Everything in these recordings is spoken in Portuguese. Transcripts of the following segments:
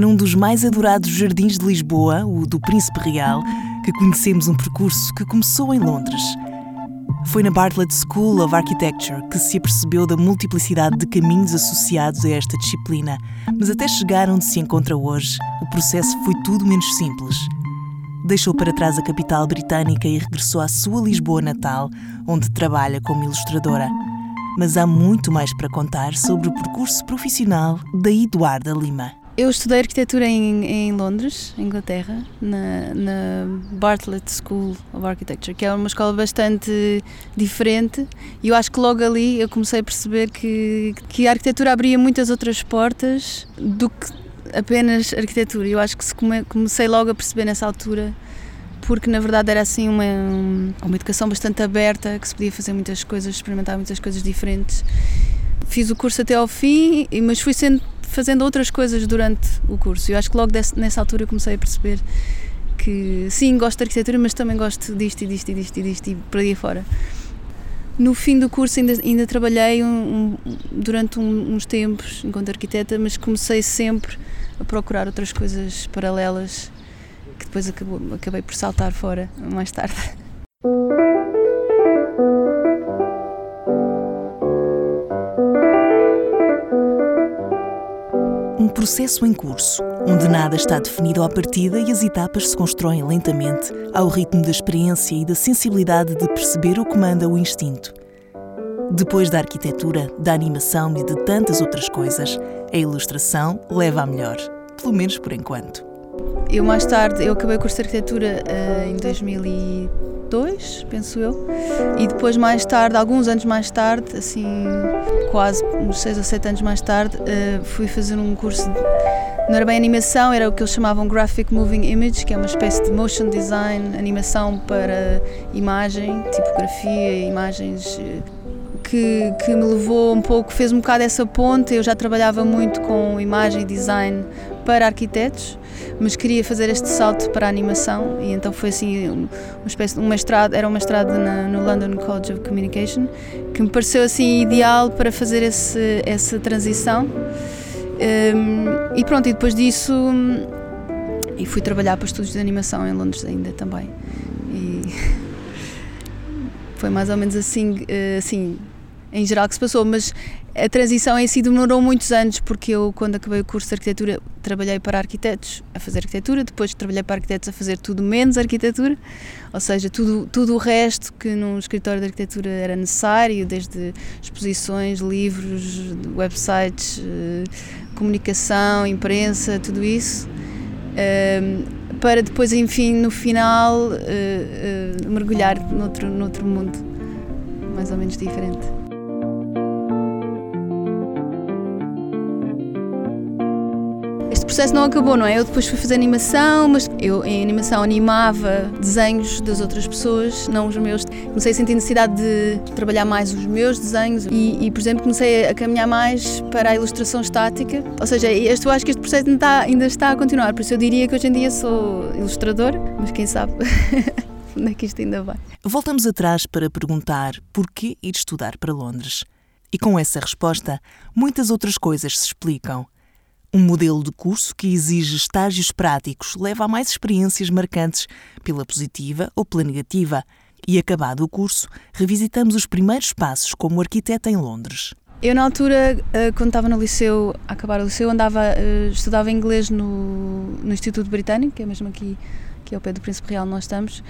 Num dos mais adorados jardins de Lisboa, o do Príncipe Real, que conhecemos um percurso que começou em Londres. Foi na Bartlett School of Architecture que se apercebeu da multiplicidade de caminhos associados a esta disciplina, mas até chegar onde se encontra hoje, o processo foi tudo menos simples. Deixou para trás a capital britânica e regressou à sua Lisboa natal, onde trabalha como ilustradora. Mas há muito mais para contar sobre o percurso profissional da Eduarda Lima. Eu estudei arquitetura em, em Londres, Inglaterra, na, na, Bartlett School of Architecture, que é uma escola bastante diferente. E eu acho que logo ali eu comecei a perceber que, que a arquitetura abria muitas outras portas do que apenas arquitetura. Eu acho que come, comecei logo a perceber nessa altura, porque na verdade era assim uma, uma educação bastante aberta, que se podia fazer muitas coisas, experimentar muitas coisas diferentes. Fiz o curso até ao fim, mas fui sendo fazendo outras coisas durante o curso. Eu acho que logo desse, nessa altura eu comecei a perceber que sim, gosto de arquitetura, mas também gosto disto e disto e disto e disto e por aí fora. No fim do curso ainda, ainda trabalhei um, um, durante um, uns tempos enquanto arquiteta, mas comecei sempre a procurar outras coisas paralelas que depois acabou, acabei por saltar fora mais tarde. Processo em curso, onde nada está definido à partida e as etapas se constroem lentamente, ao ritmo da experiência e da sensibilidade de perceber o que manda o instinto. Depois da arquitetura, da animação e de tantas outras coisas, a ilustração leva a melhor, pelo menos por enquanto. Eu mais tarde, eu acabei o curso de arquitetura uh, em 2002, penso eu, e depois mais tarde, alguns anos mais tarde, assim, quase uns 6 ou 7 anos mais tarde, uh, fui fazer um curso, de, não era bem animação, era o que eles chamavam Graphic Moving Image, que é uma espécie de motion design, animação para imagem, tipografia, imagens eh, que, que, me levou um pouco, fez um bocado essa ponte. Eu já trabalhava muito com imagem e design para arquitetos, mas queria fazer este salto para a animação e então foi assim uma espécie um mestrado, era um mestrado na, no London College of Communication que me pareceu assim ideal para fazer esse, essa transição. Um, e pronto, e depois disso e fui trabalhar para estudos de animação em Londres ainda também. E foi mais ou menos assim, eh, assim em geral que se passou, mas a transição em si demorou muitos anos, porque eu, quando acabei o curso de arquitetura, trabalhei para arquitetos a fazer arquitetura, depois trabalhei para arquitetos a fazer tudo menos arquitetura, ou seja, tudo, tudo o resto que num escritório de arquitetura era necessário, desde exposições, livros, websites, eh, comunicação, imprensa, tudo isso, ehm, para depois, enfim, no final, eh, eh, mergulhar noutro, noutro mundo mais ou menos diferente. Processo não acabou, não é? Eu depois fui fazer animação, mas eu em animação animava desenhos das outras pessoas, não os meus. Comecei a sentir necessidade de trabalhar mais os meus desenhos e, e por exemplo, comecei a caminhar mais para a ilustração estática. Ou seja, este, eu acho que este processo ainda está, ainda está a continuar, por isso eu diria que hoje em dia sou ilustrador, mas quem sabe onde é que isto ainda vai. Voltamos atrás para perguntar porquê ir estudar para Londres. E com essa resposta, muitas outras coisas se explicam. Um modelo de curso que exige estágios práticos leva a mais experiências marcantes, pela positiva ou pela negativa. E acabado o curso, revisitamos os primeiros passos como arquiteta em Londres. Eu, na altura, eh, quando estava no liceu, a acabar o liceu, andava, eh, estudava inglês no, no Instituto Britânico, que é mesmo aqui, aqui ao pé do Príncipe Real nós estamos,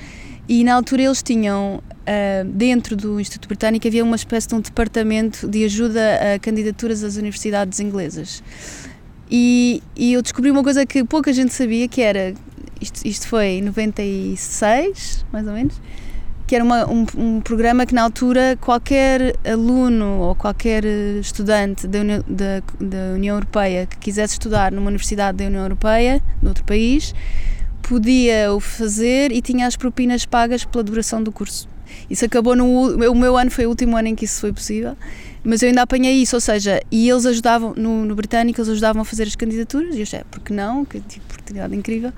e na altura eles tinham, eh, dentro do Instituto Britânico, havia uma espécie de um departamento de ajuda a candidaturas às universidades inglesas. E, e eu descobri uma coisa que pouca gente sabia, que era, isto, isto foi em 96, mais ou menos, que era uma, um, um, programa que na altura qualquer aluno ou qualquer estudante da União, da, da União Europeia que quisesse estudar numa universidade da União Europeia, noutro país, podia o fazer e tinha as propinas pagas pela duração do curso. Isso acabou no o meu ano foi o último ano em que isso foi possível mas eu ainda apanhei isso, ou seja, e eles ajudavam, no, no britânico, eles ajudavam a fazer as candidaturas, e eu achei, porque não? Que tipo, oportunidade incrível.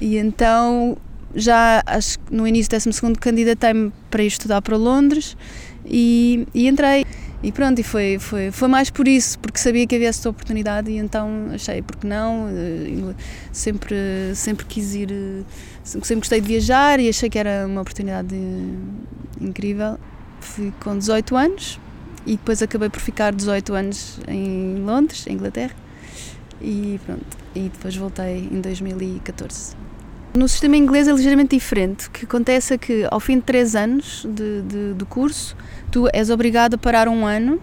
E então, já acho que no início do 12 candidatei-me para ir estudar para Londres e, e entrei. E pronto, e foi, foi, foi mais por isso, porque sabia que havia essa oportunidade e então achei, porque não, eh, sempre, sempre quis ir, eh, sempre gostei de viajar e achei que era uma oportunidade incrível. Fui com 18 anos e depois acabei por ficar 18 anos em Londres, em Inglaterra, e pronto, e depois voltei em 2014. No sistema inglês é ligeiramente diferente. O que acontece é que ao fim de três anos de, de, do curso, tu és obrigado a parar um ano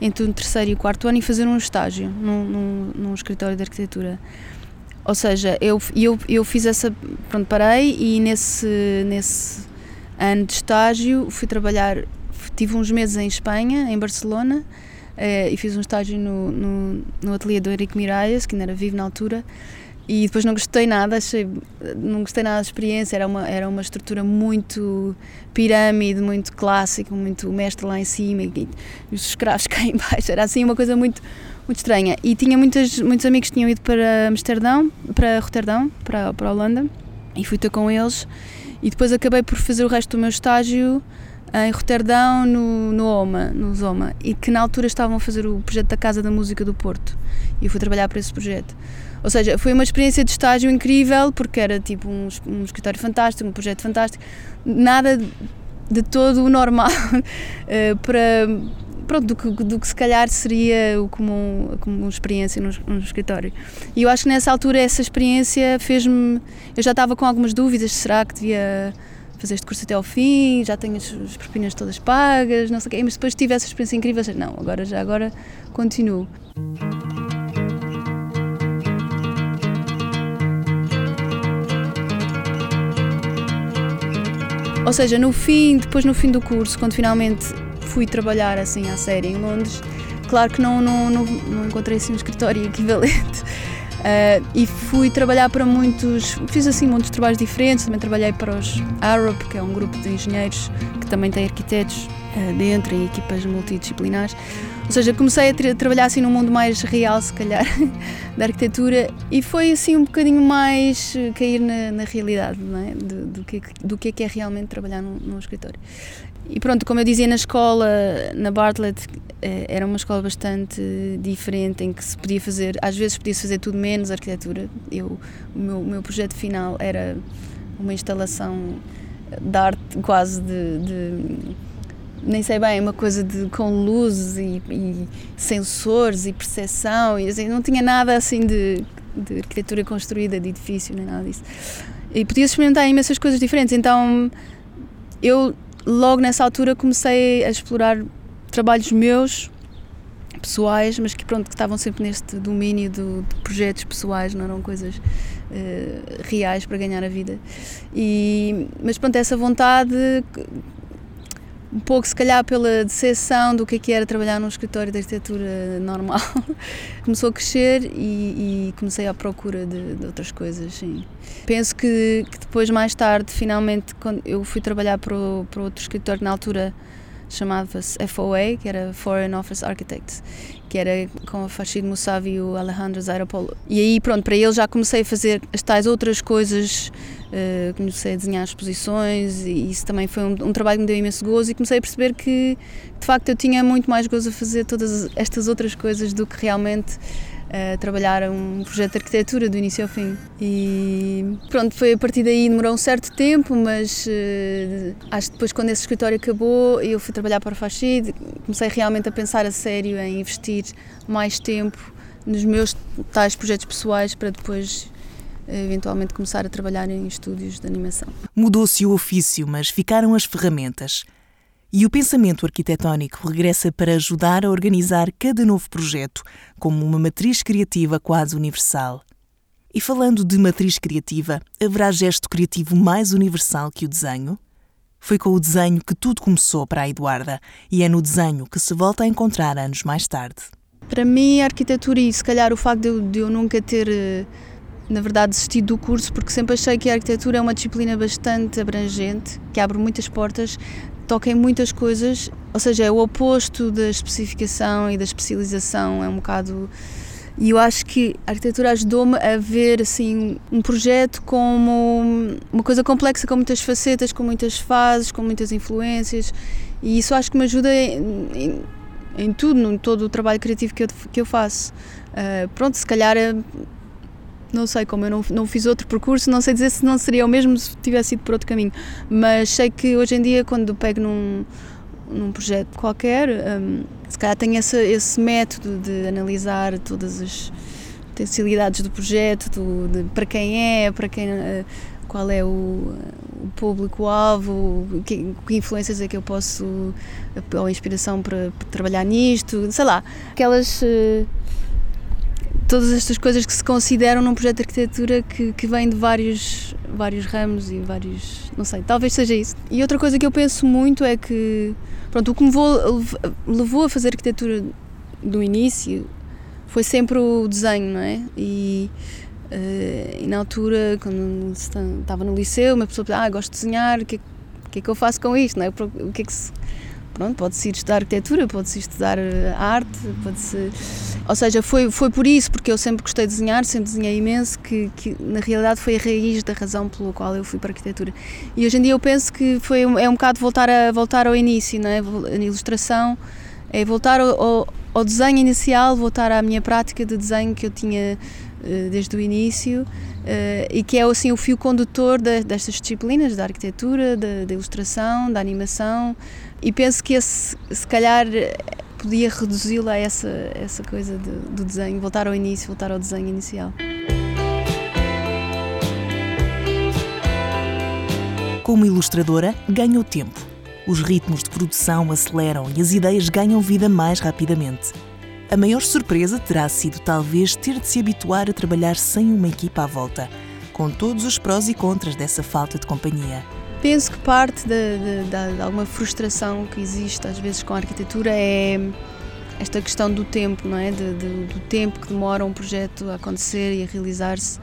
entre o terceiro e o quarto ano e fazer um estágio num, num, num escritório de arquitetura. Ou seja, eu, eu, eu fiz essa. Pronto, parei e nesse, nesse ano de estágio fui trabalhar. Tive uns meses em Espanha, em Barcelona, eh, e fiz um estágio no, no, no ateliê do Henrique Miralles, que ainda era vivo na altura e depois não gostei nada, achei, não gostei nada da experiência, era uma, era uma estrutura muito pirâmide, muito clássica, muito mestre lá em cima e os escravos cá em baixo, era assim uma coisa muito, muito estranha. E tinha muitas, muitos amigos que tinham ido para Amsterdão, para Roterdão, para, para a Holanda, e fui ter com eles e depois acabei por fazer o resto do meu estágio em Roterdão, no, no OMA, no Zoma, e que na altura estavam a fazer o projeto da Casa da Música do Porto, e eu fui trabalhar para esse projeto. Ou seja, foi uma experiência de estágio incrível, porque era tipo um, um escritório fantástico, um projeto fantástico, nada de todo o normal uh, para pronto, do que, do que se calhar seria o comum, como experiência no, escritório. E eu acho que nessa altura essa experiência fez-me. Eu já estava com algumas dúvidas: será que devia fazer este curso até ao fim? Já tenho as, as propinas todas pagas, não sei o quê. Mas depois tive essa experiência incrível: não, agora já agora continuo. Ou seja, no fim, depois no fim do curso, quando finalmente fui trabalhar assim à série em Londres, claro que não, não, não, não encontrei assim um escritório equivalente. Uh, e fui trabalhar para muitos, fiz assim muitos trabalhos diferentes, também trabalhei para os Arab, que é um grupo de engenheiros que também tem arquitetos dentro, em equipas multidisciplinares. Ou seja, comecei a, tra trabalhar assim num mundo mais real, se calhar, da arquitetura e foi assim um bocadinho mais eh, cair na, na realidade, é? Do, do, que, do que é que é realmente trabalhar num, num escritório. E pronto, como eu dizia na escola, na Bartlett, eh, era uma escola bastante diferente em que se podia fazer, às vezes podia-se fazer tudo menos arquitetura. Eu, o, meu, o meu projeto final era uma instalação de arte quase de, de nem sei bem, uma coisa de, com luzes e, e sensores e percepção, e assim, não tinha nada assim de, de arquitetura construída, de edifício, nem nada disso. E podia experimentar imensas coisas diferentes, então eu logo nessa altura comecei a explorar trabalhos meus pessoais, mas que pronto que estavam sempre neste domínio do, de projetos pessoais, não eram coisas uh, reais para ganhar a vida. E mas pronto essa vontade um pouco se calhar pela decepção do que, é que era trabalhar num escritório de arquitetura normal, começou a crescer e, e comecei à procura de, de outras coisas. Sim. Penso que, que, depois, mais tarde, finalmente, quando eu fui trabalhar para, o, para outro escritório na altura chamava-se FOA, que era Foreign Office Architects, que era com o Fashid Moussavi e o Alejandro Zairopolo. E aí, pronto, para ele já comecei a fazer as tais outras coisas Uh, comecei a desenhar exposições e isso também foi um, um, trabalho que me deu imenso gozo e comecei a perceber que de facto eu tinha muito mais gozo a fazer todas estas outras coisas do que realmente uh, trabalhar um projeto de arquitetura do início ao fim. E pronto, foi a partir daí, demorou um certo tempo, mas uh, acho que depois quando esse escritório acabou eu fui trabalhar para o Fachid, comecei realmente a pensar a sério em investir mais tempo nos meus tais projetos pessoais para depois eventualmente começar a trabalhar em estúdios de animação. Mudou-se o ofício, mas ficaram as ferramentas. E o pensamento arquitetónico regressa para ajudar a organizar cada novo projeto como uma matriz criativa quase universal. E falando de matriz criativa, haverá gesto criativo mais universal que o desenho? Foi com o desenho que tudo começou para a Eduarda e é no desenho que se volta a encontrar anos mais tarde. Para mim, a arquitetura e se calhar o facto de eu, nunca ter eh, na verdade, desisti do curso porque sempre achei que a arquitetura é uma disciplina bastante abrangente, que abre muitas portas, toca em muitas coisas, ou seja, é o oposto da especificação e da especialização, é um bocado. E eu acho que a arquitetura ajudou-me a ver assim um projeto como uma coisa complexa, com muitas facetas, com muitas fases, com muitas influências, e isso acho que me ajuda em tudo, em todo o trabalho criativo que eu, que eu faço. Uh, pronto, se calhar, não sei, como eu não, não fiz outro percurso, não sei dizer se não seria o mesmo se tivesse ido por outro caminho, mas sei que hoje em dia, quando pego num, num projeto qualquer, um, se calhar tenho esse, esse método de analisar todas as potencialidades do projeto, do, de, para quem é, para quem. Uh, qual é o, o público-alvo, que, que, influências é que eu posso, ou inspiração para, para trabalhar nisto, sei lá, aquelas. Uh, todas estas coisas que se consideram num projeto de arquitetura que, que vem de vários, vários ramos e vários. não sei, talvez seja isso. E outra coisa que eu penso muito é que. pronto, o que me vou, levou a fazer arquitetura do início foi sempre o desenho, não é? E Uh, e na altura, quando estava no liceu, uma pessoa perguntava, ah, gosto de desenhar, o que, é, que, é que eu faço com isto? Não é? O que é que se... Pronto, pode-se ir estudar arquitetura, pode-se estudar eh, arte, pode-se... Ou seja, foi, foi por isso, porque eu sempre gostei de desenhar, sempre desenhei imenso, que, que na realidade foi a raiz da razão pela qual eu fui para a arquitetura. E hoje em dia eu penso que foi, é um bocado voltar, a, voltar ao início, não é? a ilustração, é voltar ao, ao desenho inicial, voltar à minha prática de desenho que eu tinha eh, desde o início eh, e que é assim o fio condutor destas disciplinas da arquitetura, da, da ilustração, da animação e penso que esse, se calhar podia reduzi-la a essa, essa coisa de, do desenho, voltar ao início, voltar ao desenho inicial. Como ilustradora, ganha o tempo. Os ritmos de produção aceleram e as ideias ganham vida mais rapidamente. A maior surpresa terá sido talvez ter de se habituar a trabalhar sem uma equipa à volta, com todos os prós e contras dessa falta de companhia. Penso que parte de, de, de, alguma frustração que existe às vezes com a arquitetura é esta questão do tempo, não é? De, do tempo que demora um projeto a acontecer e a realizar-se.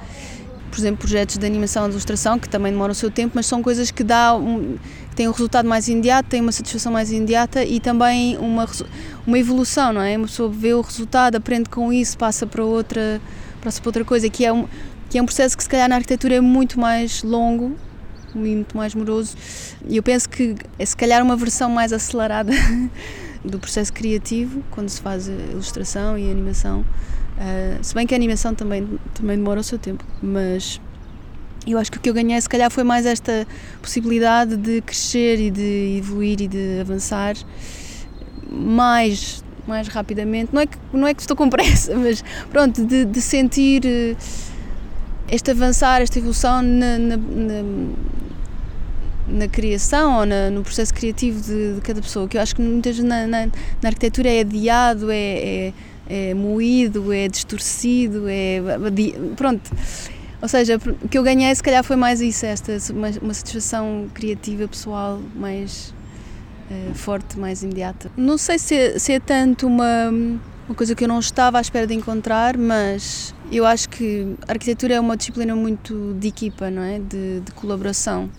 Por exemplo, projetos de animação e ilustração que também demoram o seu tempo, mas são coisas que dá um, tem um resultado mais imediato, tem uma satisfação mais imediata e também uma, uma evolução, não é? Uma pessoa vê o resultado, aprende com isso, passa para outra, passa para outra coisa, que é um, que é um processo que se calhar na arquitetura é muito mais longo muito mais moroso. E eu penso que é se calhar uma versão mais acelerada do processo criativo, quando se faz ilustração e animação. Uh, se bem que a animação também, também demora o seu tempo, mas eu acho que o que eu ganhei, se calhar, foi mais esta possibilidade de crescer e de evoluir e de avançar mais, mais rapidamente. Não é que, não é que estou com pressa, mas pronto, de, de sentir eh, este avançar, esta evolução na, na, na, na criação ou na, no processo criativo de, de, cada pessoa. Que eu acho que muitas na, na arquitetura é adiado, é, é, é moído, é distorcido, é. Pronto ou seja, o que eu ganhei se calhar foi mais isso, esta, uma, uma satisfação criativa pessoal mais uh, forte, mais imediata. Não sei se é, se é tanto uma, uma coisa que eu não estava à espera de encontrar, mas eu acho que a arquitetura é uma disciplina muito de equipa, não é? De, de colaboração.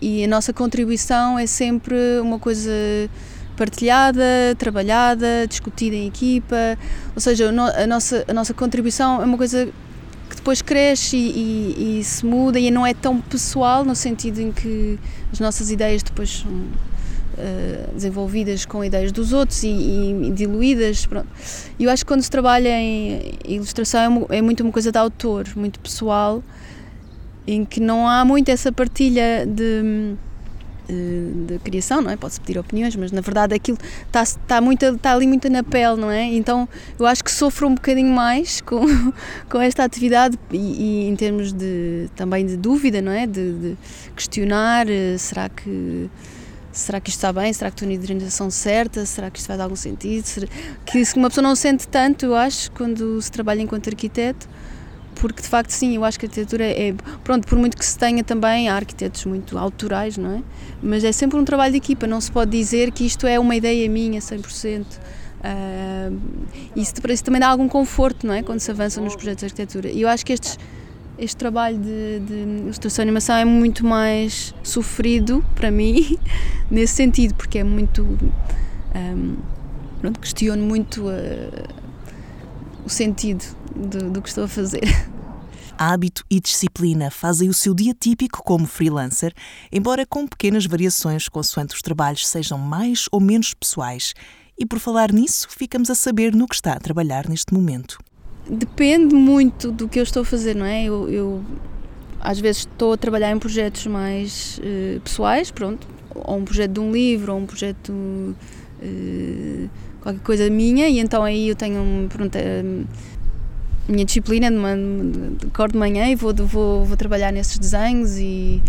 E a nossa contribuição é sempre uma coisa partilhada, trabalhada, discutida em equipa. Ou seja, a nossa, a nossa contribuição é uma coisa que depois cresce e, e, e, se muda e não é tão pessoal no sentido em que as nossas ideias depois são uh, desenvolvidas com ideias dos outros e, e diluídas. Pronto. Eu acho que quando se trabalha em ilustração é, é muito uma coisa de autor, muito pessoal, em que não há muito essa partilha de de criação, não é? Pode-se pedir opiniões, mas na verdade aquilo está, está, muito, está ali muito na pele, não é? Então eu acho que sofro um bocadinho mais com, com esta atividade e, e em termos de também de dúvida, não é? De, de, questionar, eh, será que será que isto está bem? Será que estou na hidratação certa? Será que isto faz algum sentido? Será... Que uma pessoa não sente tanto, eu acho, quando se trabalha enquanto arquiteto, porque de facto sim, eu acho que a arquitetura é, pronto, por muito que se tenha também, há arquitetos muito autorais, não é? Mas é sempre um trabalho de equipa, não se pode dizer que isto é uma ideia minha 100%. Uh, isso, isso também dá algum conforto, não é? Quando se avança nos projetos de arquitetura. E eu acho que estes, este trabalho de, de ilustração e animação é muito mais sofrido para mim, nesse sentido, porque é muito. Um, pronto, questiono muito. Uh, o sentido do, do que estou a fazer. Hábito e disciplina fazem o seu dia típico como freelancer, embora com pequenas variações consoante os trabalhos sejam mais ou menos pessoais E por falar nisso, ficamos a saber no que está a trabalhar neste momento. Depende muito do que eu estou a fazer, não é? Eu, eu às vezes estou a trabalhar em projetos mais uh, pessoais, pronto, ou um projeto de um livro, ou um projeto uh, qualquer coisa minha, e então aí eu tenho pronto, a minha disciplina de, uma, de acordo de manhã e vou, vou, vou trabalhar nesses desenhos e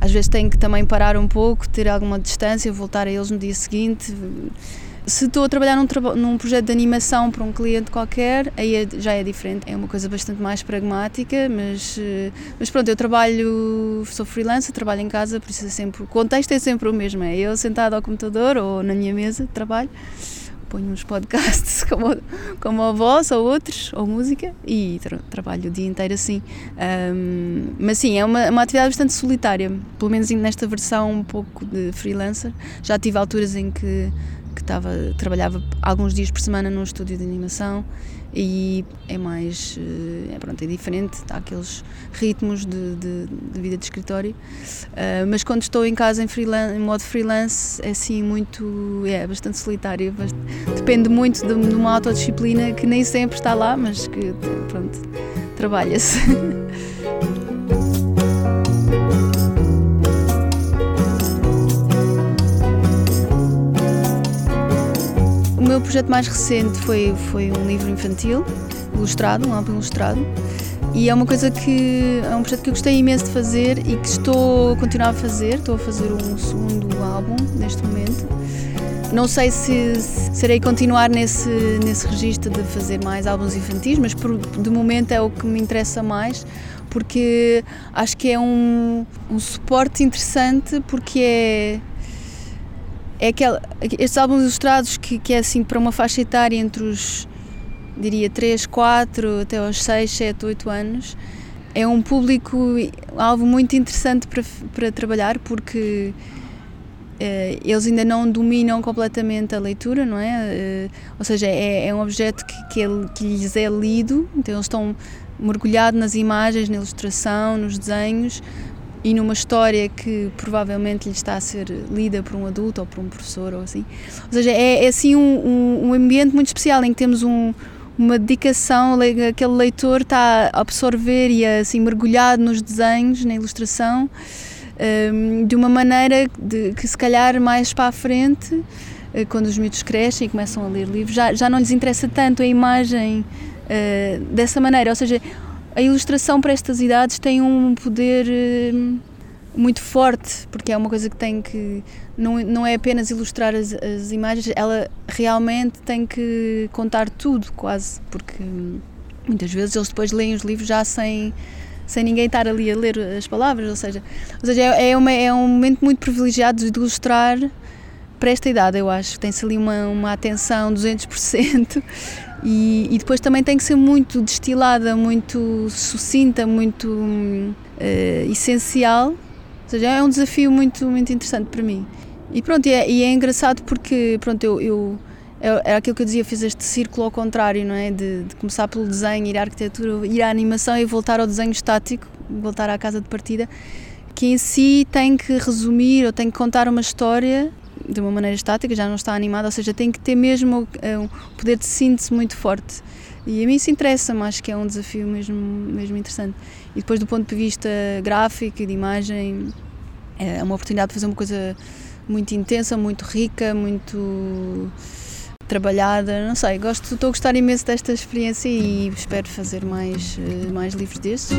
às vezes tenho que também parar um pouco, ter alguma distância, voltar a eles no dia seguinte. Se estou a trabalhar num, num projeto de animação para um cliente qualquer, aí é, já é diferente. É uma coisa bastante mais pragmática, mas, eh, mas pronto, eu trabalho, sou freelancer, trabalho em casa, por isso é sempre, o contexto é sempre o mesmo. É eu sentado ao computador ou na minha mesa de trabalho ponho uns podcasts como, como a voz ou outros, ou música, e tra trabalho o dia inteiro assim. Um, mas sim, é uma, uma atividade bastante solitária, pelo menos nesta versão um pouco de freelancer. Já tive alturas em que, que tava, trabalhava alguns dias por semana num estúdio de animação e é mais eh, é, pronto, é diferente, há aqueles ritmos de, de, de vida de escritório. Uh, mas quando estou em casa em, freelance, em modo freelance é assim muito, é bastante solitário depende muito de, de uma autodisciplina que nem sempre está lá, mas que pronto, trabalha-se meu projeto mais recente foi, foi um livro infantil, ilustrado, um álbum ilustrado. E é uma coisa que é um projeto que eu gostei imenso de fazer e que estou a continuar a fazer. Estou a fazer um segundo álbum neste momento. Não sei se, se serei continuar nesse, nesse registro de fazer mais álbuns infantis, mas por, de momento é o que me interessa mais, porque acho que é um, um suporte interessante, porque é é aquele, estes álbuns ilustrados que, que é assim para uma faixa etária entre os, diria, 3, 4 até aos 6, 7, 8 anos. É um público, algo muito interessante para, para trabalhar porque eh, eles ainda não dominam completamente a leitura, não é? Eh, ou seja, é, é um objeto que, que, é, que lhes é lido, então eles estão mergulhados nas imagens, na ilustração, nos desenhos, e numa história que provavelmente lhe está a ser lida por um adulto ou por um professor ou assim. Ou seja, é, é assim um, um, um, ambiente muito especial em que temos um, uma dedicação, aquele leitor está a absorver e a, assim mergulhado nos desenhos, na ilustração, um, de uma maneira de, que se calhar mais para a frente, eh, quando os miúdos crescem e começam a ler livros, já, já não lhes interessa tanto a imagem uh, dessa maneira, ou seja, a ilustração para estas idades tem um poder eh, muito forte, porque é uma coisa que tem que. Não, não é apenas ilustrar as, as imagens, ela realmente tem que contar tudo, quase, porque muitas vezes eles depois leem os livros já sem, sem ninguém estar ali a ler as palavras, ou seja, ou seja é, é, uma, é um momento muito privilegiado de ilustrar para esta idade, eu acho. Tem-se ali uma, uma atenção 200% e, e, depois também tem que ser muito destilada, muito sucinta, muito uh, essencial. Ou seja, é um desafio muito, muito interessante para mim. E pronto, e é, e é engraçado porque pronto, eu, eu era é, é aquilo que eu dizia, fiz este círculo ao contrário, não é? De, de, começar pelo desenho, ir à arquitetura, ir à animação e voltar ao desenho estático, voltar à casa de partida, que em si tem que resumir ou tem que contar uma história de uma maneira estática, já não está animada, ou seja, tem que ter mesmo eh, um poder de síntese muito forte. E a mim isso interessa-me, acho que é um desafio mesmo, mesmo interessante. E depois, do ponto de vista gráfico e de imagem, é uma oportunidade de fazer uma coisa muito intensa, muito rica, muito trabalhada, não sei, gosto, estou a gostar imenso desta experiência e espero fazer mais, eh, mais livros desses.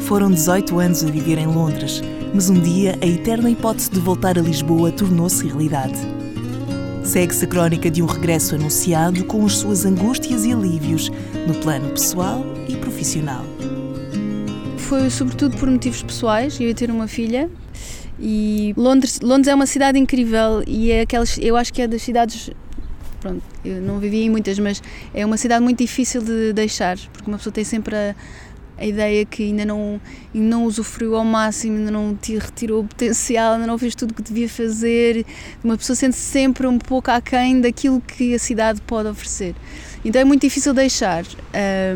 Foram 18 anos a viver em Londres, mas um dia a eterna hipótese de voltar a Lisboa tornou-se realidade. Segue-se a crónica de um regresso anunciado com as suas angústias e alívios no plano pessoal e profissional. Foi sobretudo por motivos pessoais. Eu ia ter uma filha e Londres, Londres é uma cidade incrível e é aquelas, eu acho que é das cidades pronto, eu não vivi em muitas, mas é uma cidade muito difícil de deixar, porque uma pessoa tem sempre a, a ideia que ainda não, não usufruiu ao máximo, ainda não te retirou o potencial, ainda não fez tudo o que devia fazer. Uma pessoa sente -se sempre um pouco aquém daquilo que a cidade pode oferecer. Então é muito difícil deixar,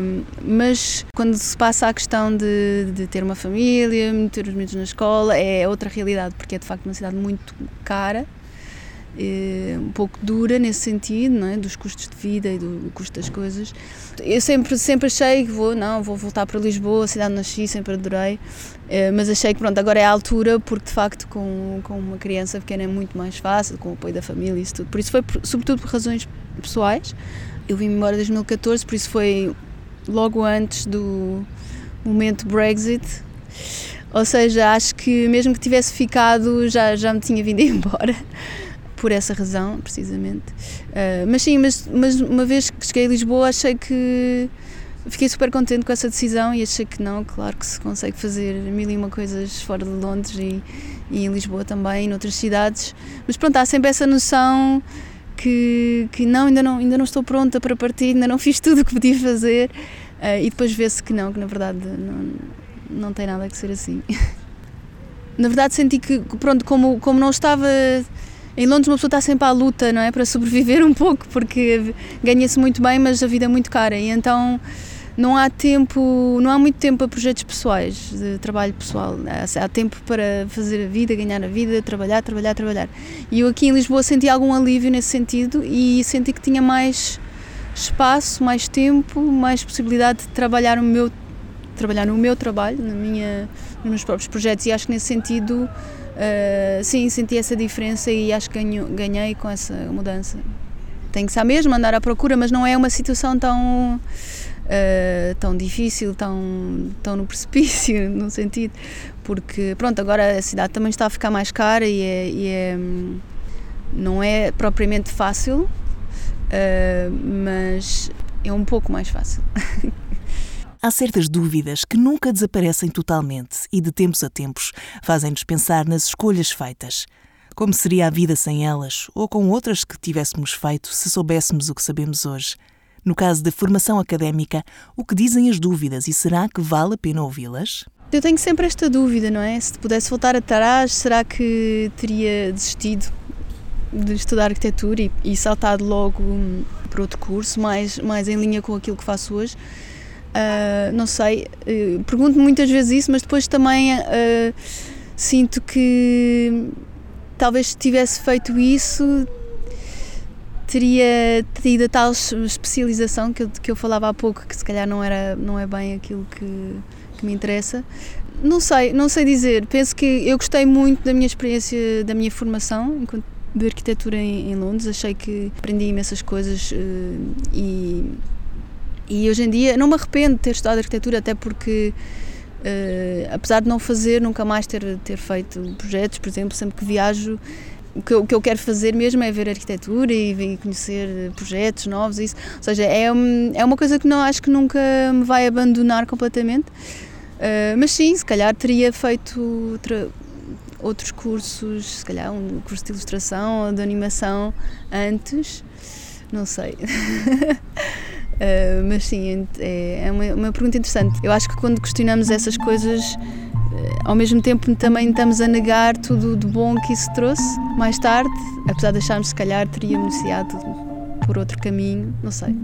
um, mas quando se passa a questão de, de ter uma família, meter os miúdos na escola, é outra realidade, porque é de facto uma cidade muito cara é, um pouco dura nesse sentido, não é? dos custos de vida e do, custo das coisas. Eu sempre, sempre achei que vou, não, vou voltar para Lisboa, a cidade onde nasci, sempre adorei, é, mas achei que pronto, agora é a altura, porque de facto com, com uma criança pequena é muito mais fácil, com o apoio da família e isso tudo. Por isso foi sobretudo por razões pessoais. Eu vim embora em 2014, por isso foi logo antes do momento Brexit. Ou seja, acho que mesmo que tivesse ficado, já, já me tinha vindo embora por essa razão, precisamente. Uh, mas sim, mas, mas uma vez que cheguei a Lisboa, achei que fiquei super contente com essa decisão e achei que não, claro que se consegue fazer mil e uma coisas fora de Londres e, e em Lisboa também, e noutras cidades. Mas pronto, há sempre essa noção que, que não, ainda não, ainda não estou pronta para partir, ainda não fiz tudo o que podia fazer uh, e depois vê-se que não, que na verdade não, não tem nada que ser assim. na verdade senti que, pronto, como, como não estava em Londres uma pessoa está sempre à luta, não é? Para sobreviver um pouco, porque ganha-se muito bem, mas a vida é muito cara e então não há tempo, não há muito tempo para projetos pessoais, de trabalho pessoal. Há tempo para fazer a vida, ganhar a vida, trabalhar, trabalhar, trabalhar. E eu aqui em Lisboa senti algum alívio nesse sentido e senti que tinha mais espaço, mais tempo, mais possibilidade de trabalhar o meu trabalhar no meu trabalho, na minha, nos meus próprios projetos e acho que nesse sentido Uh, sim, senti essa diferença e acho que ganho, ganhei com essa mudança. Tem que ser mesmo andar à procura, mas não é uma situação tão, uh, tão difícil, tão, tão no precipício, no sentido, porque pronto, agora a cidade também está a ficar mais cara e, é, e é não é propriamente fácil, uh, mas é um pouco mais fácil. Há certas dúvidas que nunca desaparecem totalmente e, de tempos a tempos, fazem-nos pensar nas escolhas feitas. Como seria a vida sem elas, ou com outras que tivéssemos feito se soubéssemos o que sabemos hoje? No caso da formação académica, o que dizem as dúvidas e será que vale a pena ouvi-las? Eu tenho sempre esta dúvida, não é? Se pudesse voltar atrás, será que teria desistido de estudar arquitetura e, e saltado logo para outro curso, mais, mais em linha com aquilo que faço hoje? Uh, não sei, uh, pergunto muitas vezes isso, mas depois também uh, sinto que talvez se tivesse feito isso teria tido a tal especialização que eu, que eu falava há pouco, que se calhar não, era, não é bem aquilo que, que me interessa. Não sei, não sei dizer. Penso que eu gostei muito da minha experiência, da minha formação de arquitetura em, em Londres. Achei que aprendi imensas coisas e e hoje em dia não me arrependo de ter estudado arquitetura, até porque, uh, apesar de não fazer, nunca mais ter, ter feito projetos, por exemplo, sempre que viajo, o que, eu, o que eu quero fazer mesmo é ver arquitetura e, conhecer projetos novos. Isso. Ou seja, é, é uma coisa que não acho que nunca me vai abandonar completamente. Uh, mas sim, se calhar teria feito outra, outros cursos, se calhar um curso de ilustração ou de animação antes, não sei. Uh, mas sim, é, é uma, uma, pergunta interessante. Eu acho que quando questionamos essas coisas, uh, ao mesmo tempo também estamos a negar tudo de bom que isso trouxe mais tarde, apesar de acharmos se calhar teríamos iniciado por outro caminho, não sei.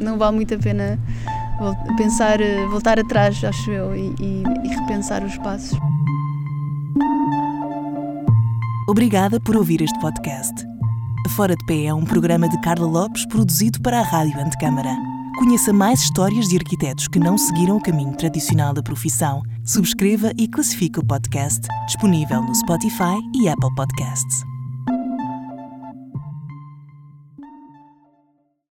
Não vale muito a pena pensar, eh, voltar atrás, acho eu, e, e, e repensar os passos. Obrigada por ouvir este podcast. Fora de Pé é um programa de Carla Lopes produzido para a Rádio Antecâmara. Conheça mais histórias de arquitetos que não seguiram o caminho tradicional da profissão. Subscreva e classifique o podcast, disponível no Spotify e Apple Podcasts.